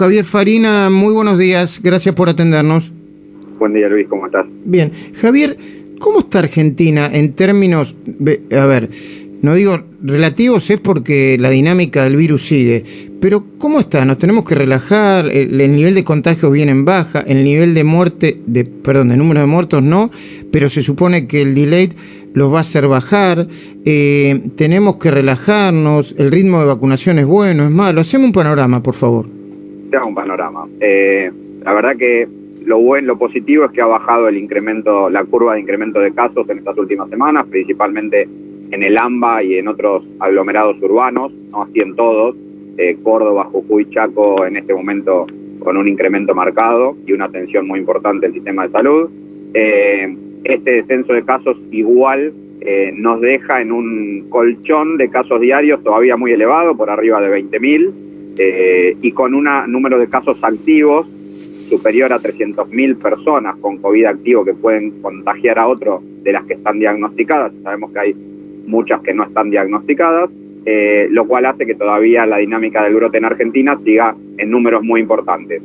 Javier Farina, muy buenos días, gracias por atendernos. Buen día Luis, ¿cómo estás? Bien, Javier, ¿cómo está Argentina en términos, a ver, no digo relativos es porque la dinámica del virus sigue, pero ¿cómo está? ¿Nos tenemos que relajar? ¿El, nivel de contagios viene en baja? ¿El nivel de muerte, de, perdón, de número de muertos no? Pero se supone que el delay los va a hacer bajar, eh, tenemos que relajarnos, el ritmo de vacunación es bueno, es malo. Hacemos un panorama, por favor. Hacemos un panorama. Eh, la verdad que lo bueno, lo positivo es que ha bajado el incremento, la curva de incremento de casos en estas últimas semanas, principalmente en el AMBA y en otros aglomerados urbanos, no así en todos. Eh, Córdoba, Jujuy, Chaco en este momento con un incremento marcado y una atención muy importante del sistema de salud. Eh, este descenso de casos igual eh, nos deja en un colchón de casos diarios todavía muy elevado, por arriba de 20.000, eh, y con un número de casos activos superior a 300.000 personas con COVID activo que pueden contagiar a otro de las que están diagnosticadas. Sabemos que hay muchas que no están diagnosticadas, eh, lo cual hace que todavía la dinámica del brote en Argentina siga en números muy importantes.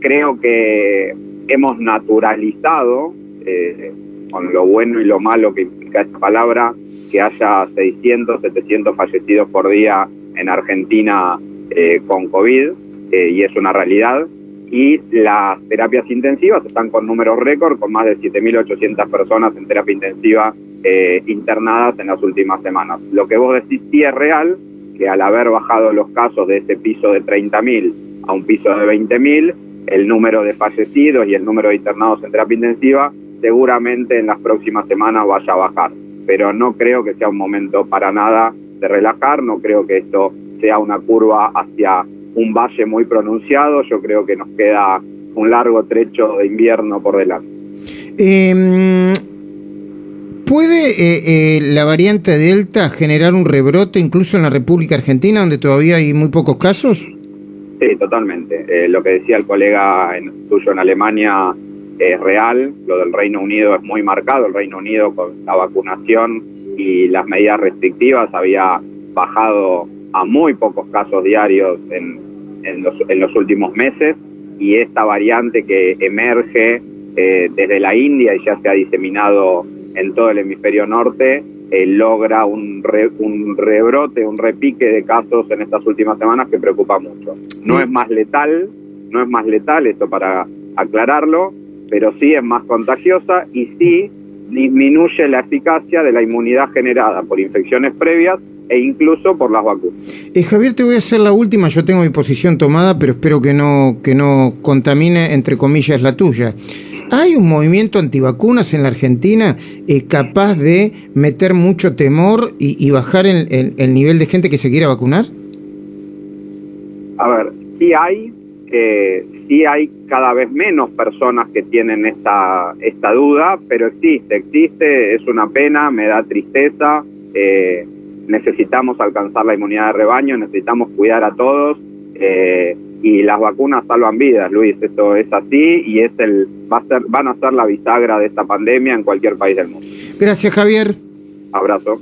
creo que hemos naturalizado eh, con lo bueno y lo malo que implica esta palabra, que haya 600, 700 fallecidos por día en Argentina eh, con COVID, eh, y es una realidad. Y las terapias intensivas están con números récord, con más de 7.800 personas en terapia intensiva internadas en las últimas semanas. Lo que vos decís sí es real, que al haber bajado los casos de ese piso de 30.000 a un piso de 20.000, el número de fallecidos y el número de internados en terapia intensiva seguramente en las próximas semanas vaya a bajar, pero no creo que sea un momento para nada de relajar, no creo que esto sea una curva hacia un valle muy pronunciado, yo creo que nos queda un largo trecho de invierno por delante. Em, ¿Puede eh, eh, la variante Delta generar un rebrote incluso en la República Argentina, donde todavía hay muy pocos casos? Sí, totalmente. Eh, lo que decía el colega en, tuyo en Alemania es real, lo del Reino Unido es muy marcado, el Reino Unido con la vacunación y las medidas restrictivas había bajado a muy pocos casos diarios en, en, los, en los, últimos meses y esta variante que emerge eh, desde la India y ya se ha diseminado en todo el hemisferio norte, eh, logra un, un rebrote, un repique de casos en estas últimas semanas que preocupa mucho. No es más letal, no es más letal, esto para aclararlo, pero sí es más contagiosa y sí disminuye la eficacia de la inmunidad generada por infecciones previas e incluso por las vacunas. Eh, Javier, te voy a hacer la última, yo tengo mi posición tomada, pero espero que no, que no contamine, entre comillas, la tuya. ¿Hay un movimiento antivacunas en la Argentina eh, capaz de meter mucho temor y, bajar el, el, nivel de gente que se quiera vacunar? A ver, sí hay, eh, sí hay cada vez menos personas que tienen esta, esta duda, pero existe, existe, es una pena, me da tristeza, eh, necesitamos alcanzar la inmunidad de rebaño, necesitamos cuidar a todos eh, y las vacunas salvan vidas, Luis, esto es así y es el, va a ser, van a ser la bisagra de esta pandemia en cualquier país del mundo. Gracias, Javier. Abrazo.